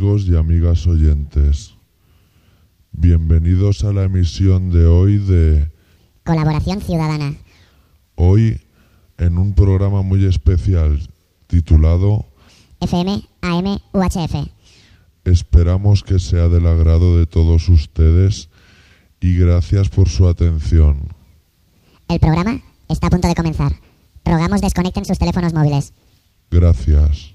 amigos y amigas oyentes. Bienvenidos a la emisión de hoy de Colaboración Ciudadana. hoy en un programa muy especial titulado FM, AM, UHF. Esperamos que sea del agrado de todos ustedes y gracias por su atención. El programa está a punto de comenzar. Rogamos desconecten sus teléfonos móviles. Gracias.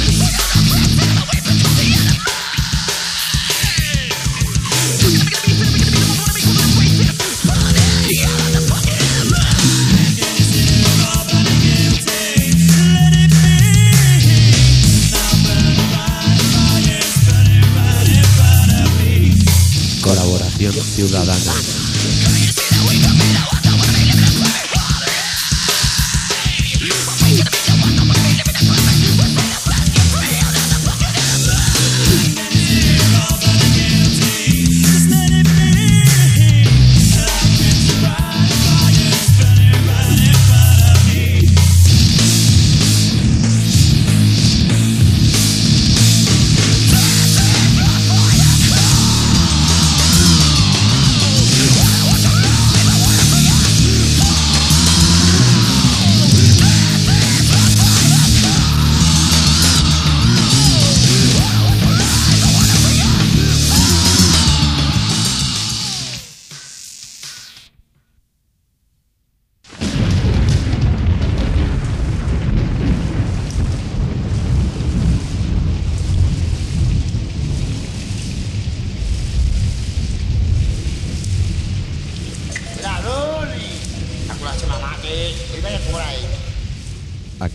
Ciudadana.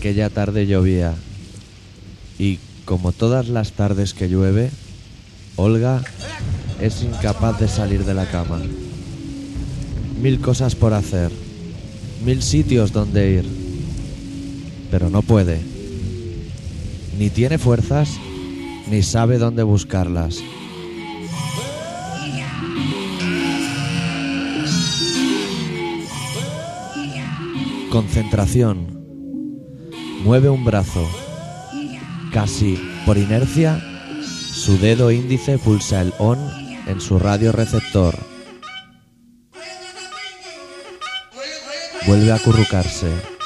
Aquella tarde llovía y, como todas las tardes que llueve, Olga es incapaz de salir de la cama. Mil cosas por hacer, mil sitios donde ir, pero no puede. Ni tiene fuerzas, ni sabe dónde buscarlas. Concentración. Mueve un brazo. Casi por inercia, su dedo índice pulsa el on en su radio receptor. Vuelve a acurrucarse.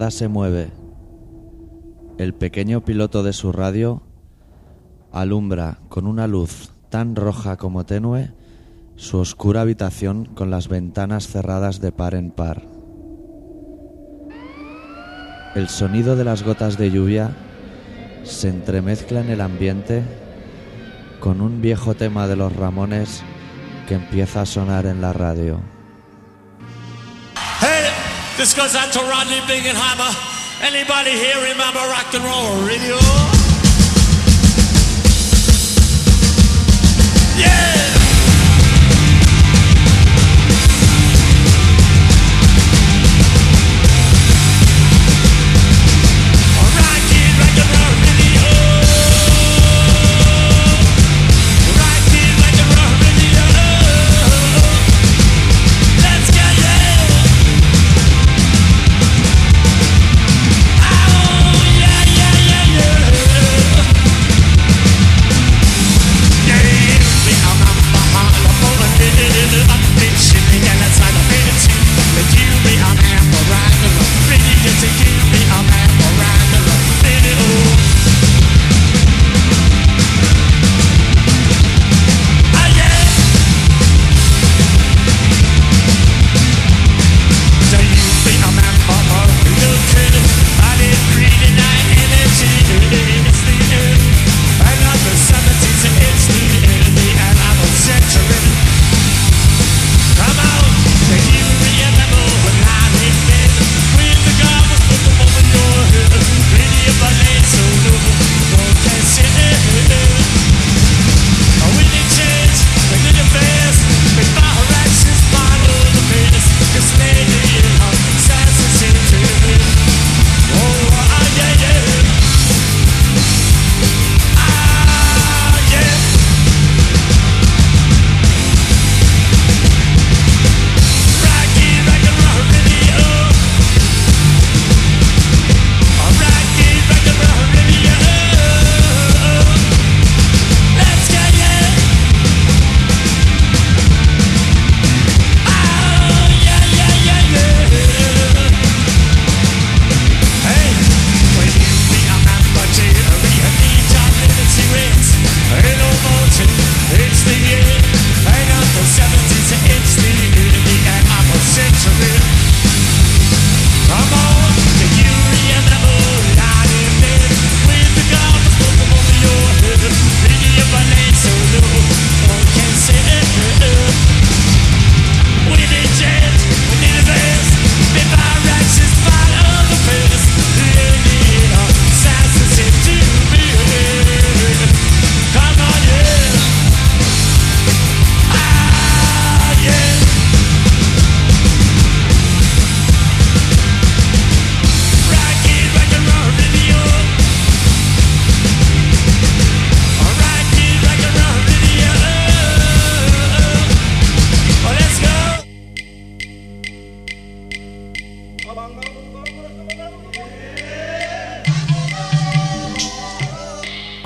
Nada se mueve. El pequeño piloto de su radio alumbra con una luz tan roja como tenue su oscura habitación con las ventanas cerradas de par en par. El sonido de las gotas de lluvia se entremezcla en el ambiente con un viejo tema de los Ramones que empieza a sonar en la radio. This goes out to Rodney Bingenheimer. Anybody here remember rock and roll radio?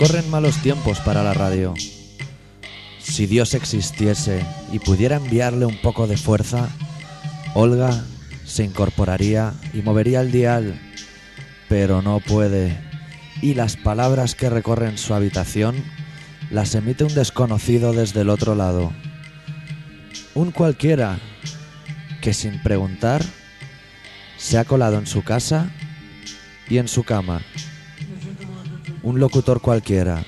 Corren malos tiempos para la radio. Si Dios existiese y pudiera enviarle un poco de fuerza, Olga se incorporaría y movería el dial, pero no puede. Y las palabras que recorren su habitación las emite un desconocido desde el otro lado. Un cualquiera que sin preguntar se ha colado en su casa y en su cama. Un locutor cualquiera.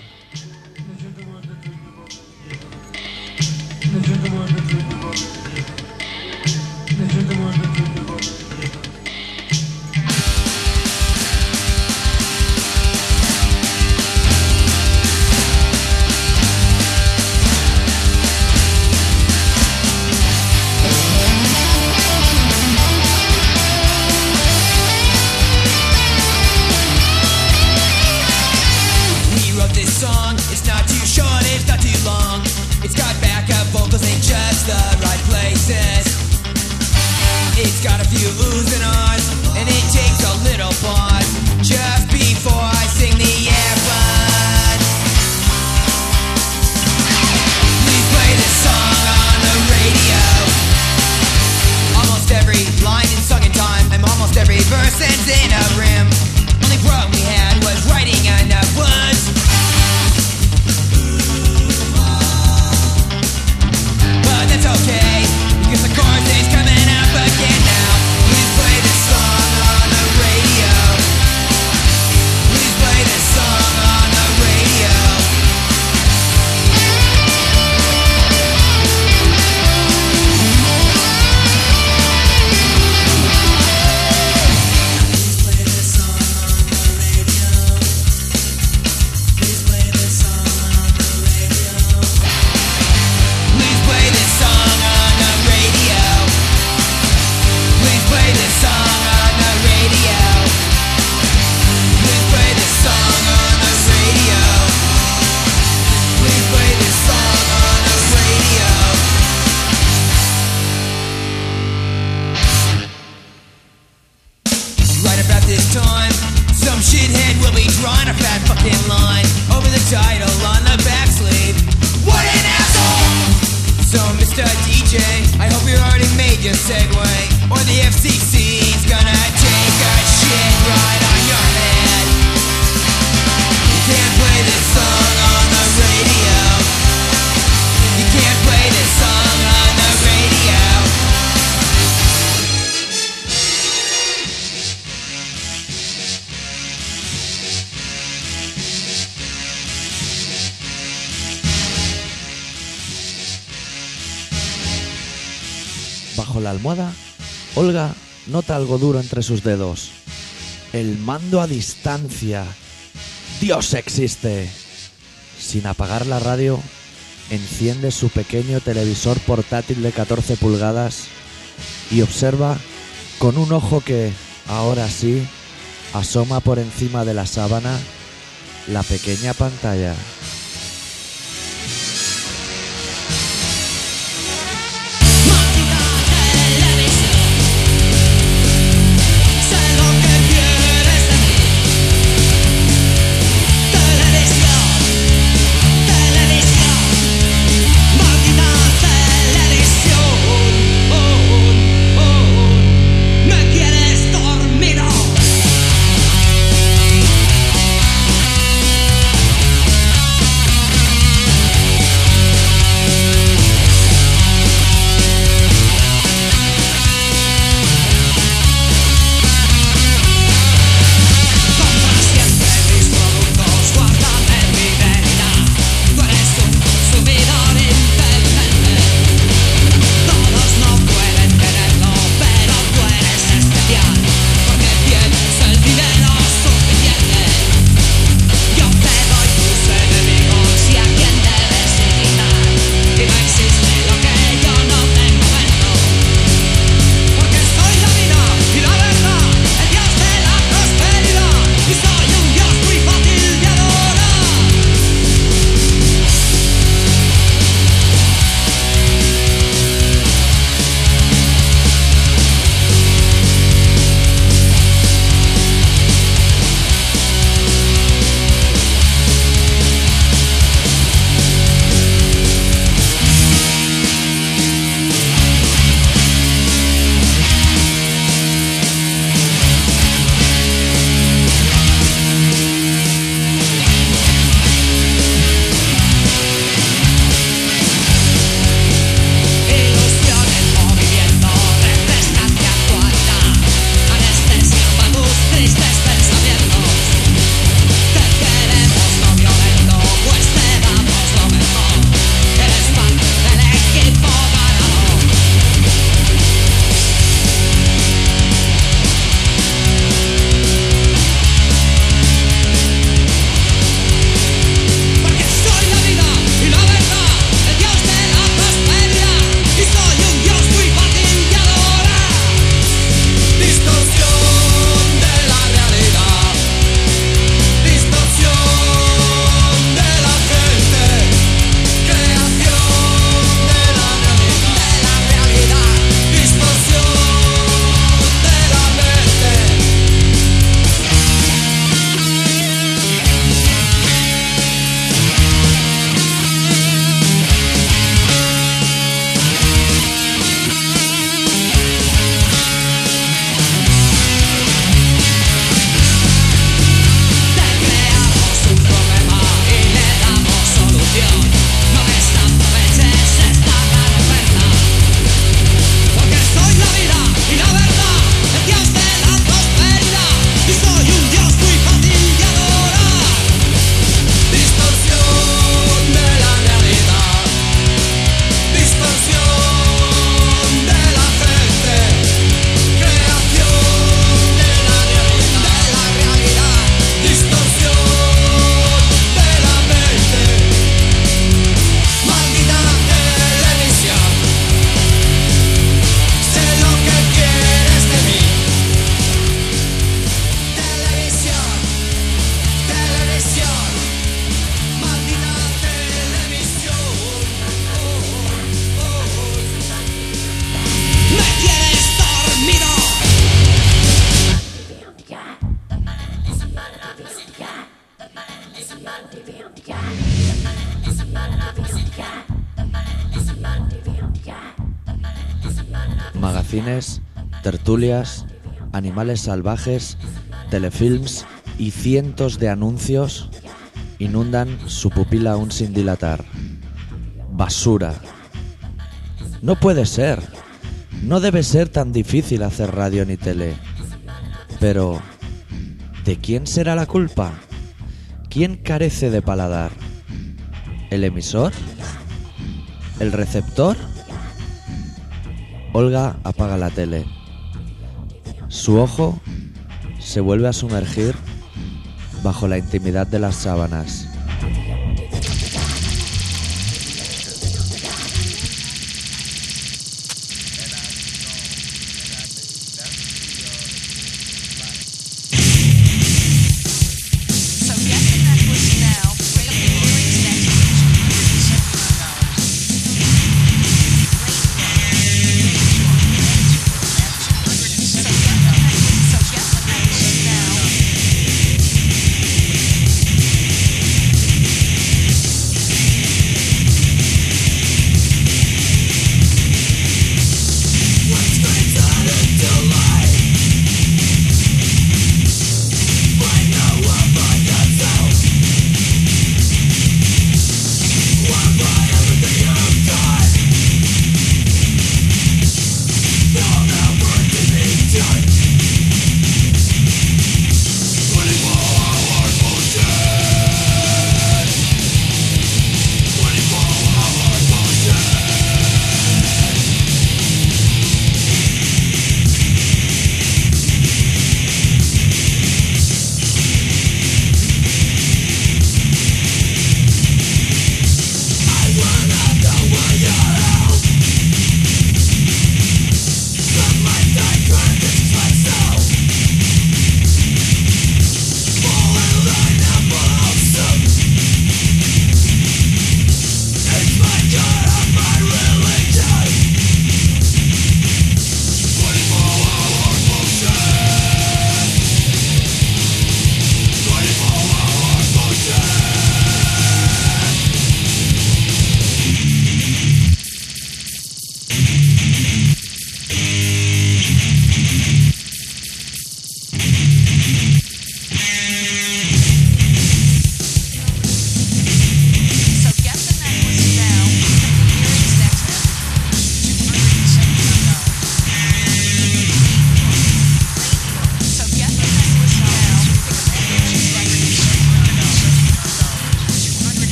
Algo duro entre sus dedos. El mando a distancia. Dios existe. Sin apagar la radio, enciende su pequeño televisor portátil de 14 pulgadas y observa con un ojo que, ahora sí, asoma por encima de la sábana la pequeña pantalla. Tertulias, animales salvajes, telefilms y cientos de anuncios inundan su pupila aún sin dilatar. Basura. No puede ser. No debe ser tan difícil hacer radio ni tele. Pero, ¿de quién será la culpa? ¿Quién carece de paladar? ¿El emisor? ¿El receptor? Olga apaga la tele. Su ojo se vuelve a sumergir bajo la intimidad de las sábanas.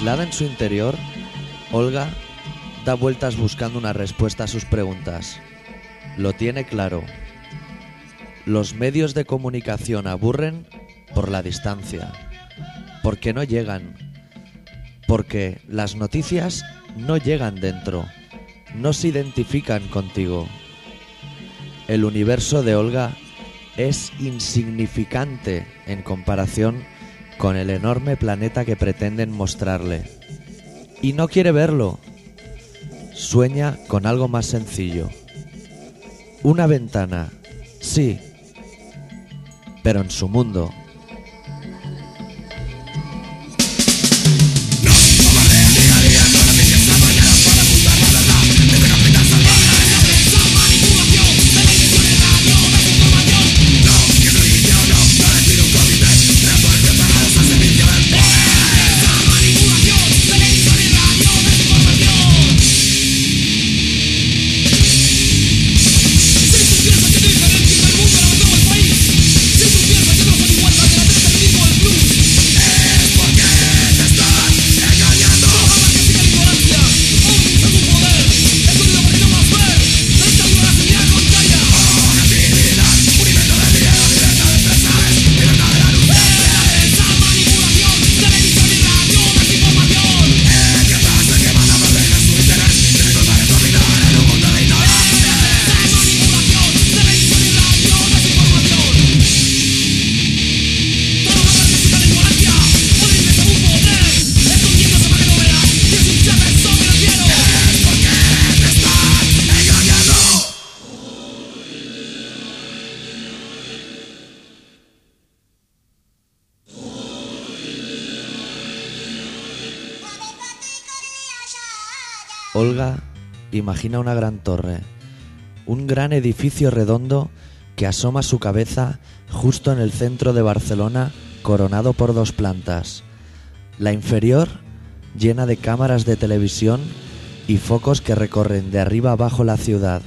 Aislada en su interior, Olga da vueltas buscando una respuesta a sus preguntas. Lo tiene claro. Los medios de comunicación aburren por la distancia, porque no llegan, porque las noticias no llegan dentro, no se identifican contigo. El universo de Olga es insignificante en comparación con el enorme planeta que pretenden mostrarle. Y no quiere verlo. Sueña con algo más sencillo. Una ventana, sí, pero en su mundo. Imagina una gran torre, un gran edificio redondo que asoma su cabeza justo en el centro de Barcelona, coronado por dos plantas. La inferior, llena de cámaras de televisión y focos que recorren de arriba abajo la ciudad.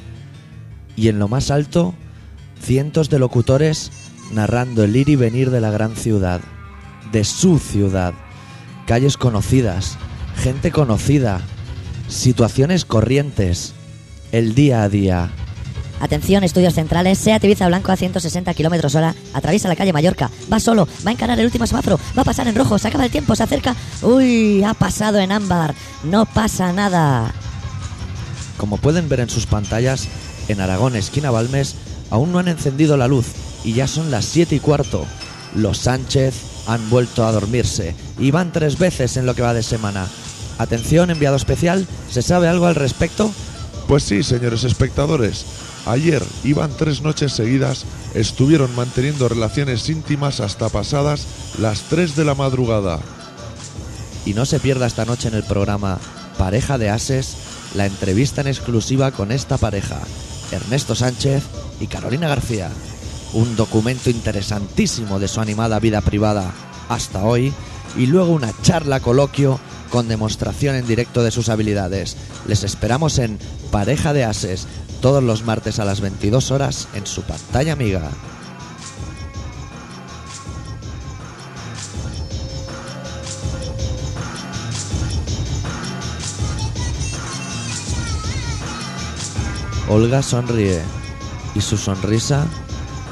Y en lo más alto, cientos de locutores narrando el ir y venir de la gran ciudad, de su ciudad, calles conocidas, gente conocida, situaciones corrientes, el día a día. Atención, estudios centrales. Seat Ibiza Blanco a 160 kilómetros hora. Atraviesa la calle Mallorca. Va solo. Va a encarar el último semáforo. Va a pasar en rojo. Se acaba el tiempo. Se acerca. Uy, ha pasado en ámbar. No pasa nada. Como pueden ver en sus pantallas, en Aragón, esquina Balmes, aún no han encendido la luz y ya son las 7 y cuarto. Los Sánchez han vuelto a dormirse y van tres veces en lo que va de semana. Atención, enviado especial, ¿se sabe algo al respecto? Pues sí, señores espectadores. Ayer iban tres noches seguidas, estuvieron manteniendo relaciones íntimas hasta pasadas las 3 de la madrugada. Y no se pierda esta noche en el programa Pareja de Ases la entrevista en exclusiva con esta pareja, Ernesto Sánchez y Carolina García. Un documento interesantísimo de su animada vida privada hasta hoy y luego una charla coloquio con demostración en directo de sus habilidades. Les esperamos en Pareja de Ases todos los martes a las 22 horas en su pantalla amiga. Olga sonríe y su sonrisa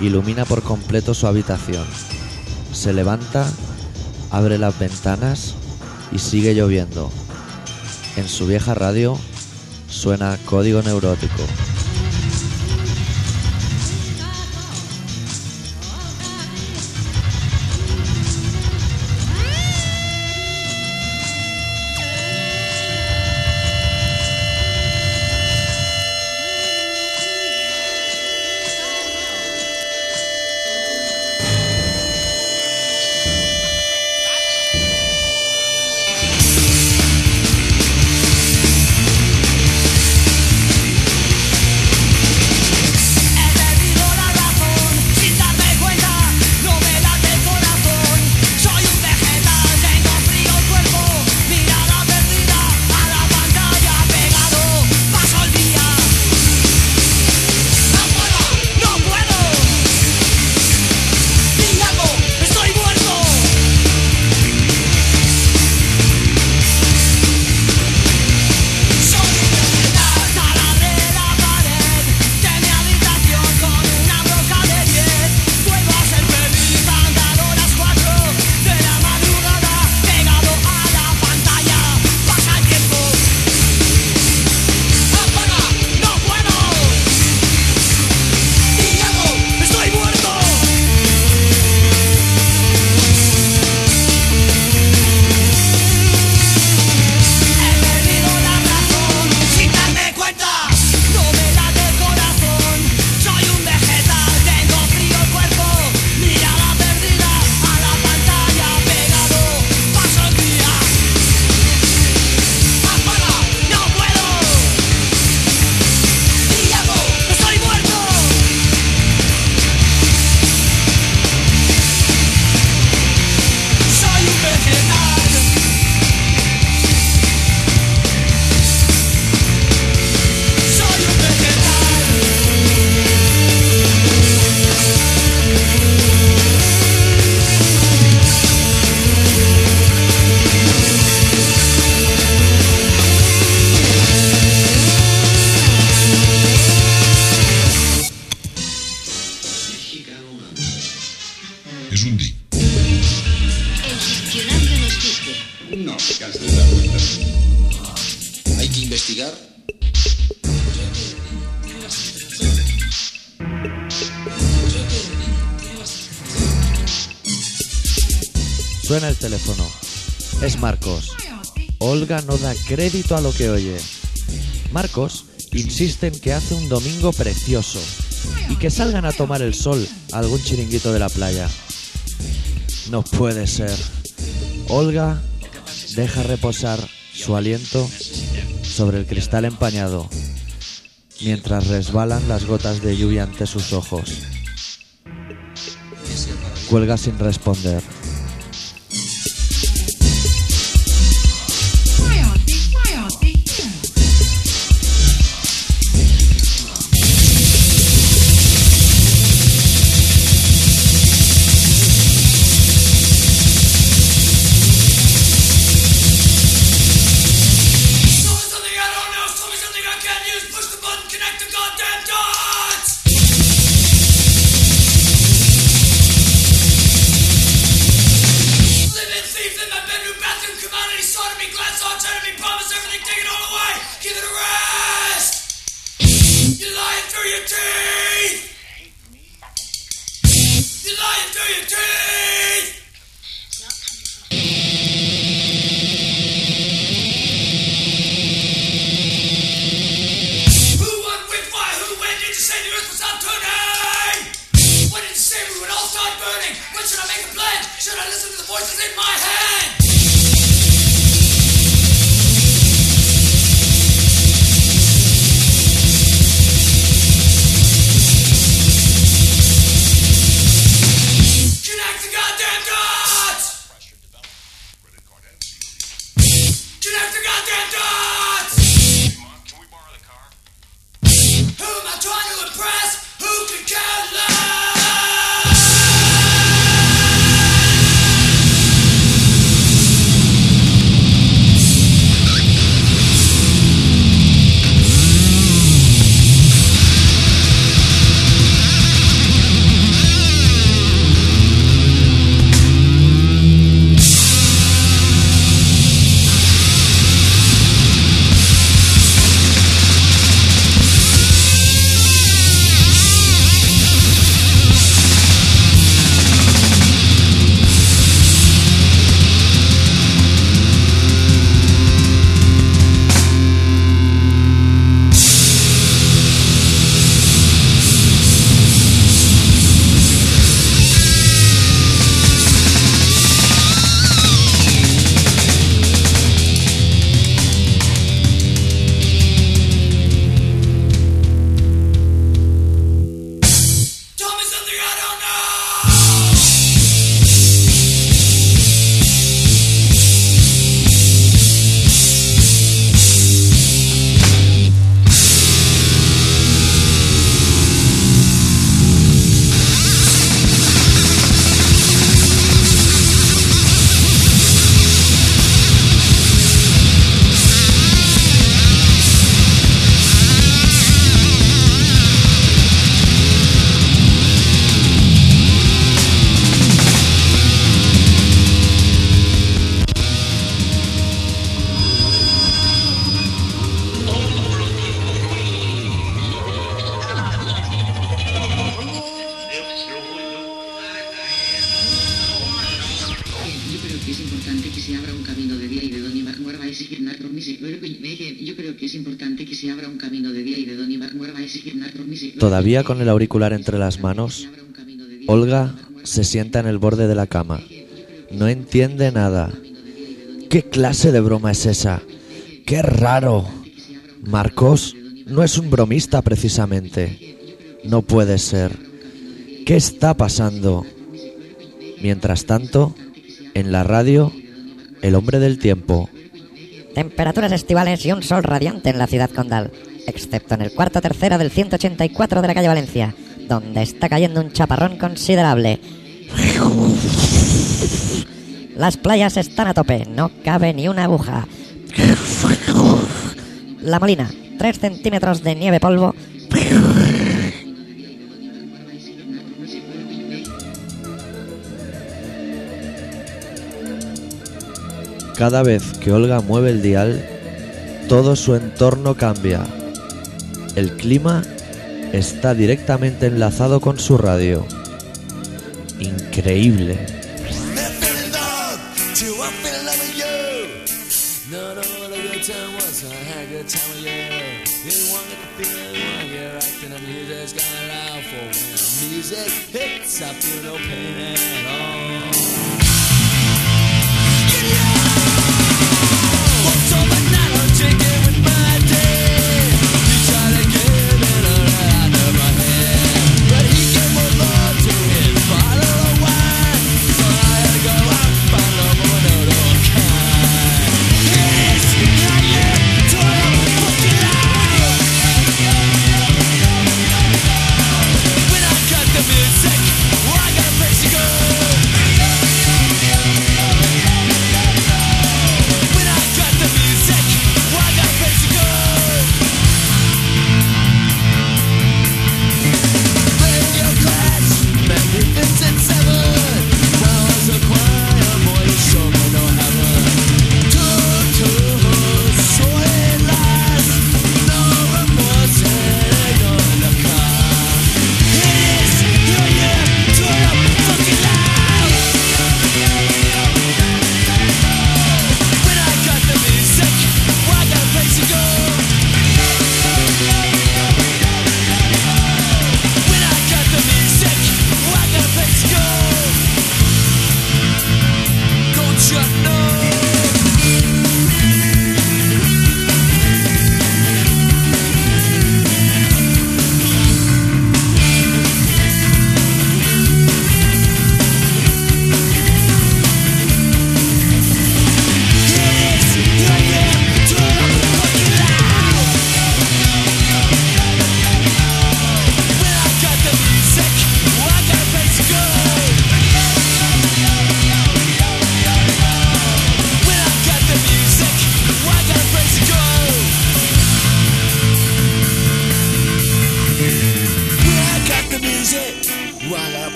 ilumina por completo su habitación. Se levanta, abre las ventanas y sigue lloviendo. En su vieja radio suena código neurótico. No da crédito a lo que oye. Marcos insiste en que hace un domingo precioso y que salgan a tomar el sol a algún chiringuito de la playa. No puede ser. Olga deja reposar su aliento sobre el cristal empañado mientras resbalan las gotas de lluvia ante sus ojos. Cuelga sin responder. Todavía con el auricular entre las manos, Olga se sienta en el borde de la cama. No entiende nada. ¿Qué clase de broma es esa? ¡Qué raro! Marcos no es un bromista precisamente. No puede ser. ¿Qué está pasando? Mientras tanto, en la radio, el hombre del tiempo. Temperaturas estivales y un sol radiante en la ciudad condal, excepto en el cuarto tercero del 184 de la calle Valencia, donde está cayendo un chaparrón considerable. Las playas están a tope, no cabe ni una aguja. La Molina, 3 centímetros de nieve polvo. Cada vez que Olga mueve el dial, todo su entorno cambia el clima está directamente enlazado con su radio. Increíble.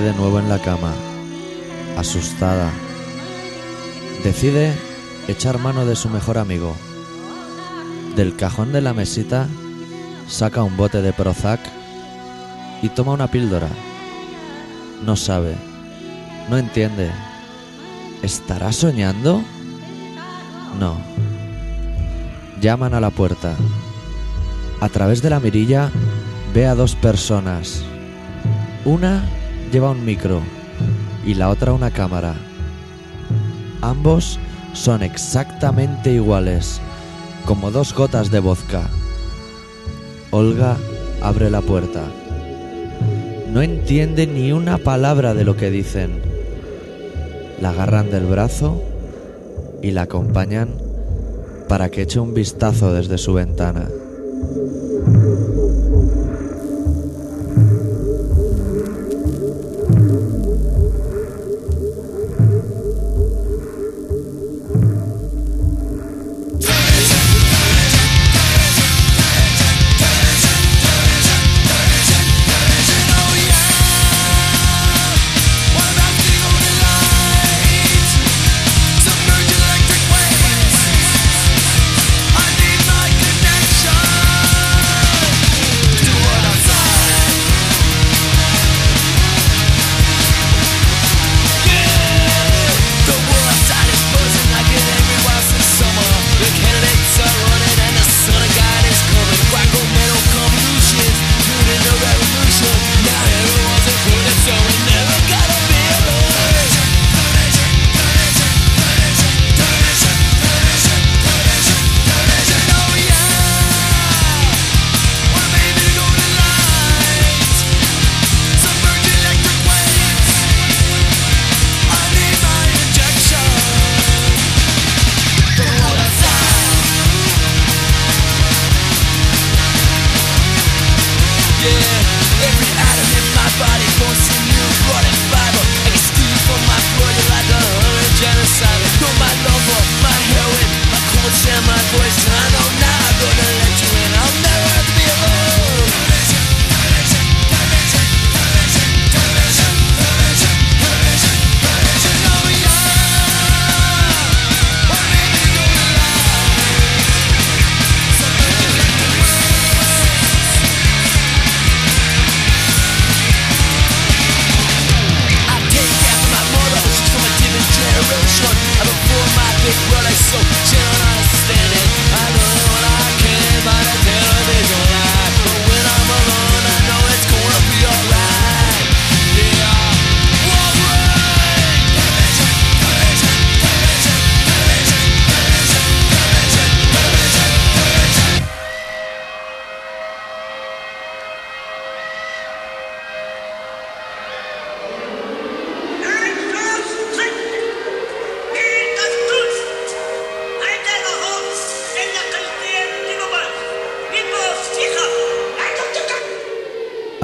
de nuevo en la cama, asustada. Decide echar mano de su mejor amigo. Del cajón de la mesita saca un bote de Prozac y toma una píldora. No sabe, no entiende. ¿Estará soñando? No. Llaman a la puerta. A través de la mirilla ve a dos personas. Una lleva un micro y la otra una cámara. Ambos son exactamente iguales, como dos gotas de vodka. Olga abre la puerta. No entiende ni una palabra de lo que dicen. La agarran del brazo y la acompañan para que eche un vistazo desde su ventana.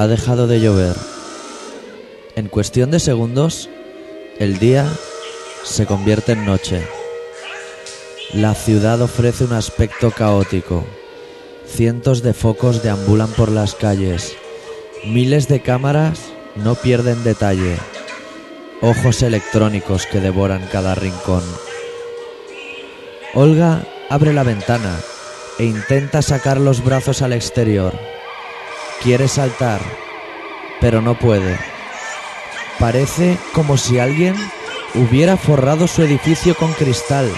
Ha dejado de llover. En cuestión de segundos, el día se convierte en noche. La ciudad ofrece un aspecto caótico. Cientos de focos deambulan por las calles. Miles de cámaras no pierden detalle. Ojos electrónicos que devoran cada rincón. Olga abre la ventana e intenta sacar los brazos al exterior. Quiere saltar, pero no puede. Parece como si alguien hubiera forrado su edificio con cristal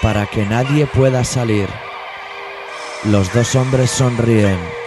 para que nadie pueda salir. Los dos hombres sonríen.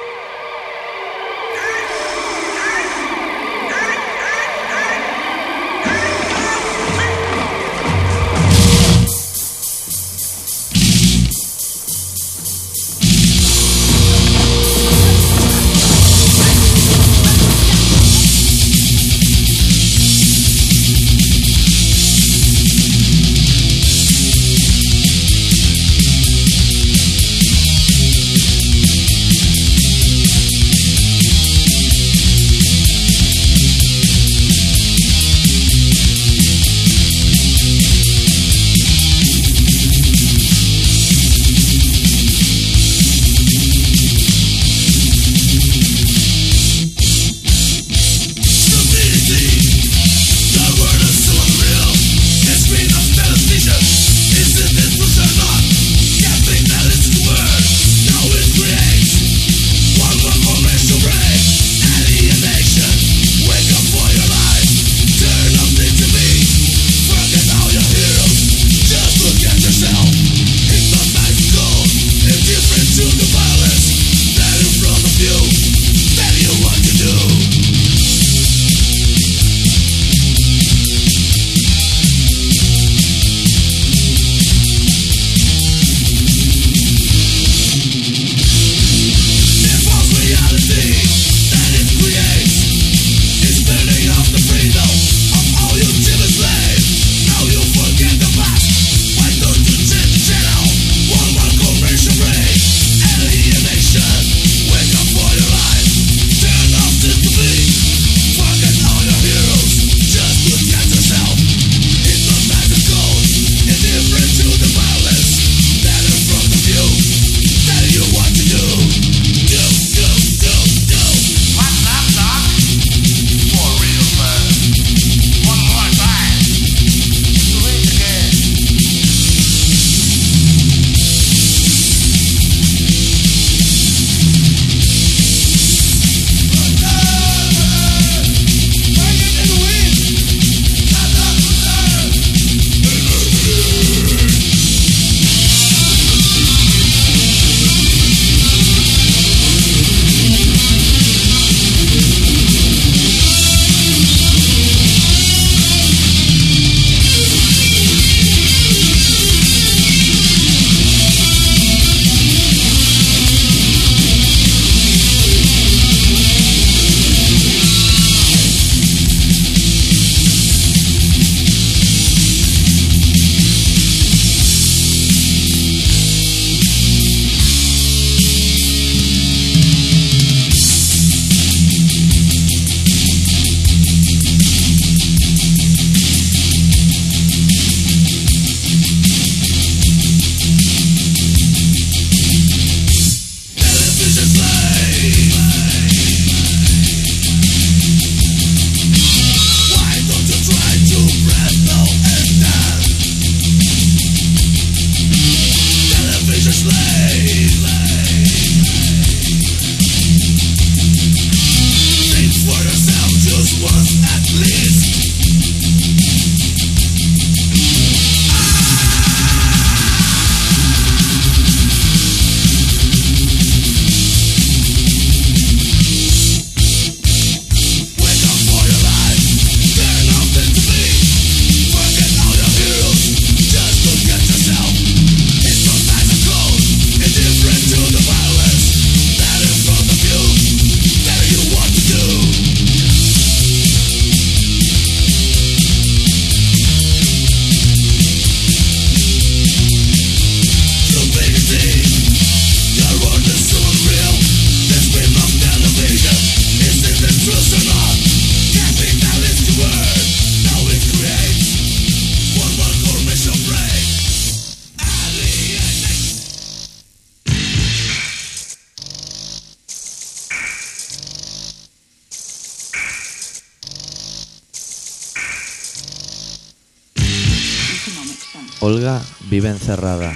Olga vive encerrada.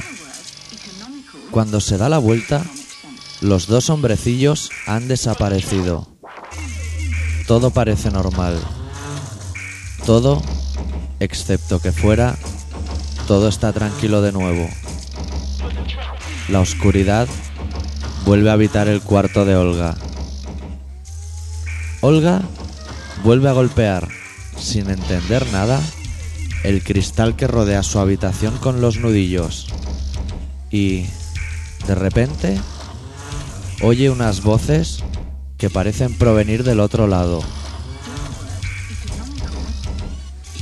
Cuando se da la vuelta, los dos hombrecillos han desaparecido. Todo parece normal. Todo, excepto que fuera, todo está tranquilo de nuevo. La oscuridad vuelve a habitar el cuarto de Olga. Olga vuelve a golpear, sin entender nada, el cristal que rodea su habitación con los nudillos. Y, de repente, oye unas voces que parecen provenir del otro lado.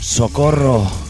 ¡Socorro!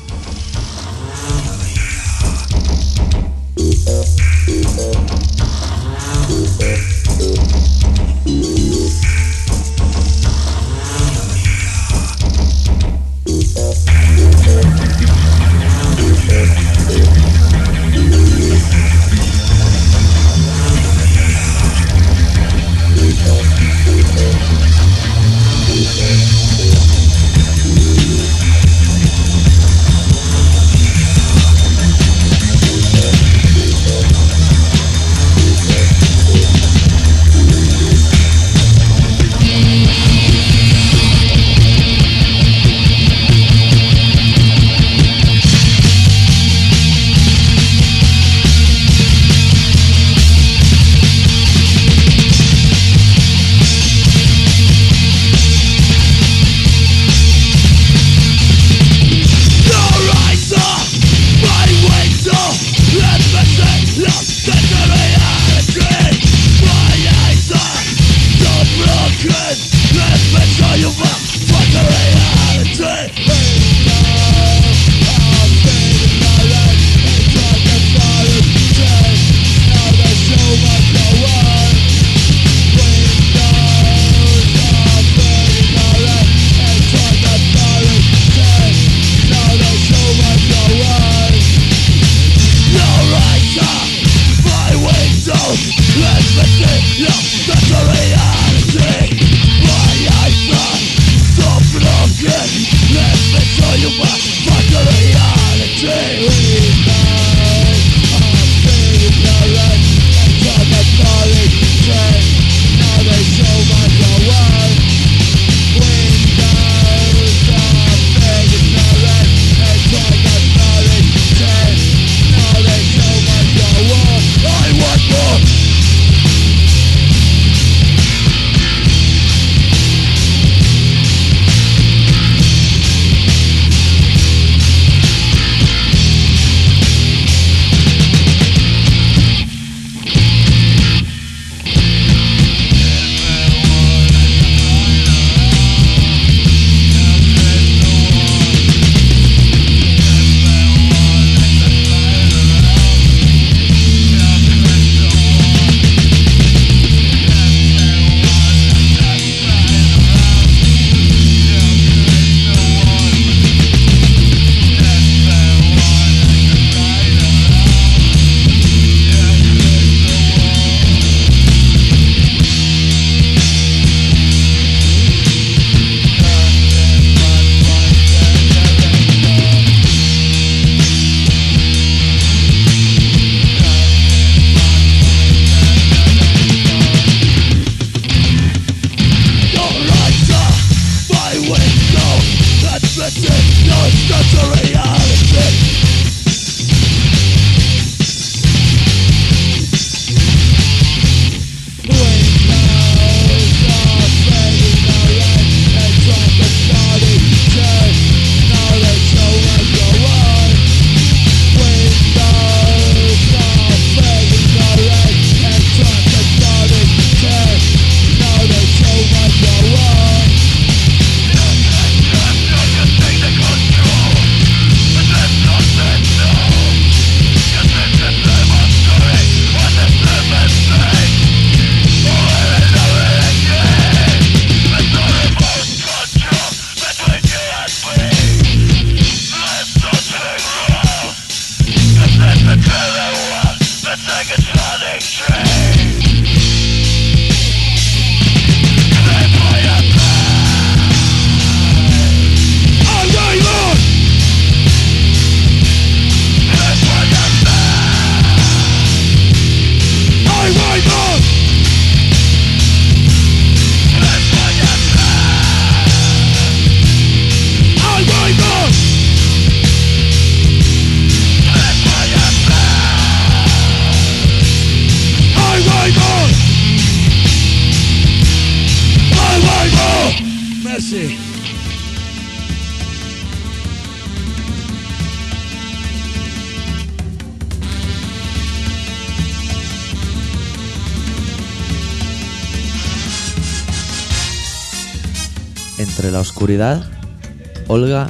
Olga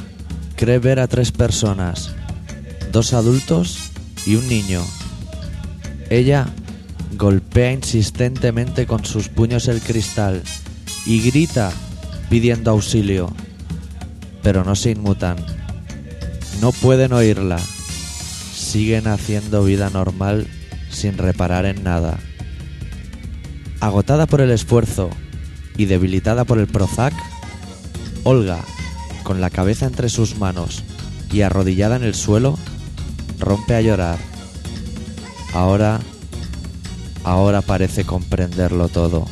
cree ver a tres personas, dos adultos y un niño. Ella golpea insistentemente con sus puños el cristal y grita pidiendo auxilio, pero no se inmutan. No pueden oírla. Siguen haciendo vida normal sin reparar en nada. Agotada por el esfuerzo y debilitada por el Prozac, Olga, con la cabeza entre sus manos y arrodillada en el suelo, rompe a llorar. Ahora, ahora parece comprenderlo todo.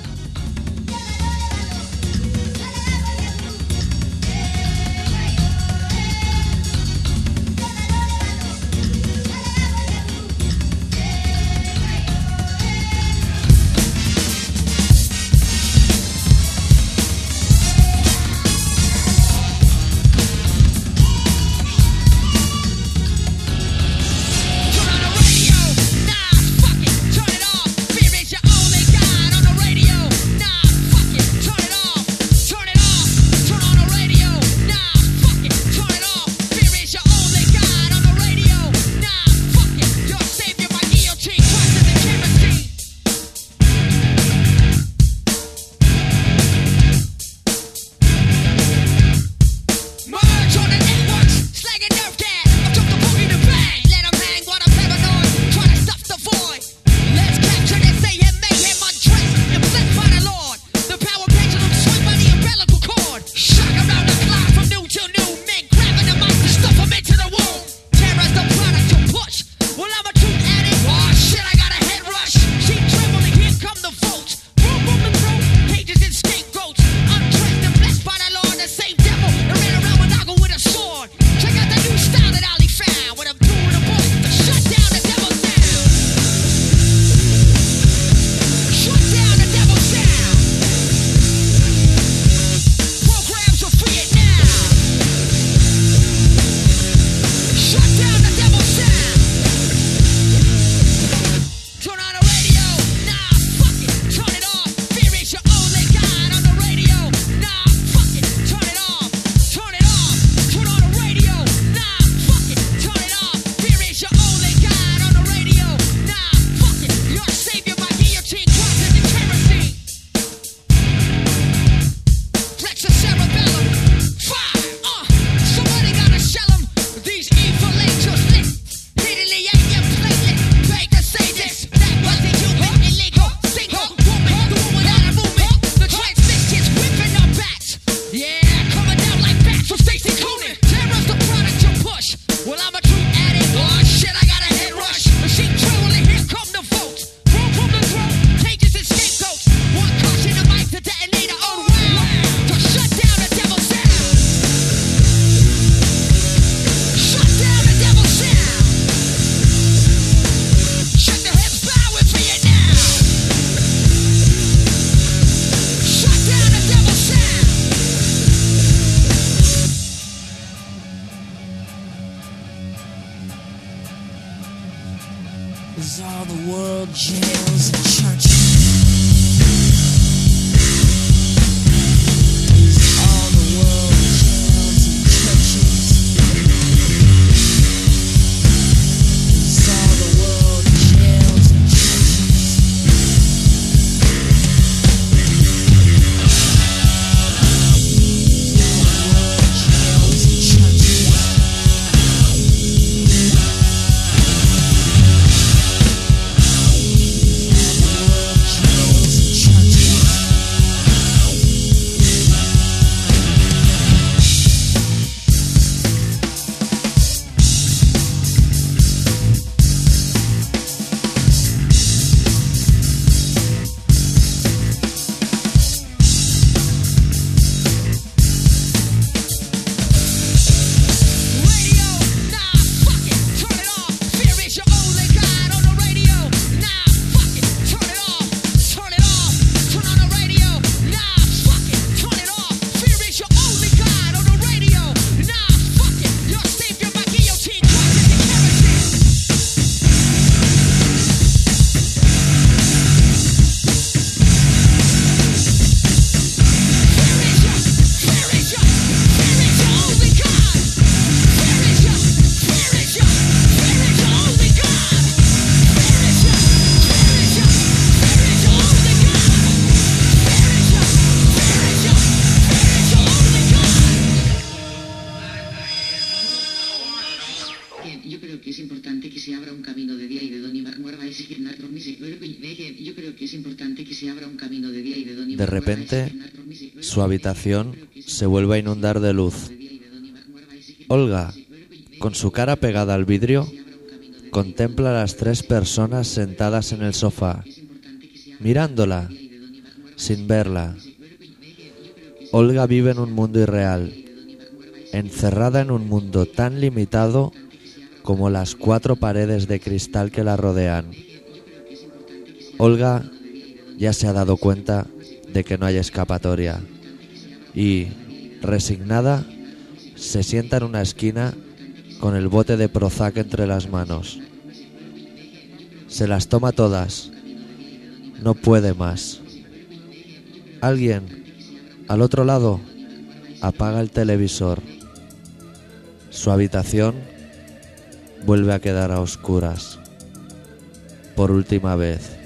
Repente, su habitación se vuelve a inundar de luz. Olga, con su cara pegada al vidrio, contempla a las tres personas sentadas en el sofá, mirándola, sin verla. Olga vive en un mundo irreal, encerrada en un mundo tan limitado como las cuatro paredes de cristal que la rodean. Olga ya se ha dado cuenta de que no hay escapatoria y, resignada, se sienta en una esquina con el bote de Prozac entre las manos. Se las toma todas. No puede más. Alguien, al otro lado, apaga el televisor. Su habitación vuelve a quedar a oscuras. Por última vez.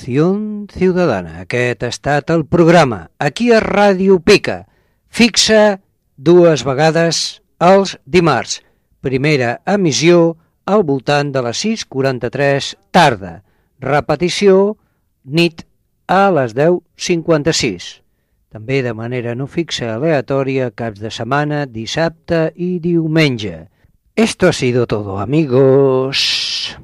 Col·laboració Ciudadana. Aquest ha estat el programa aquí a Ràdio Pica. Fixa dues vegades els dimarts. Primera emissió al voltant de les 6.43 tarda. Repetició nit a les 10.56. També de manera no fixa aleatòria caps de setmana, dissabte i diumenge. Esto ha sido todo, amigos.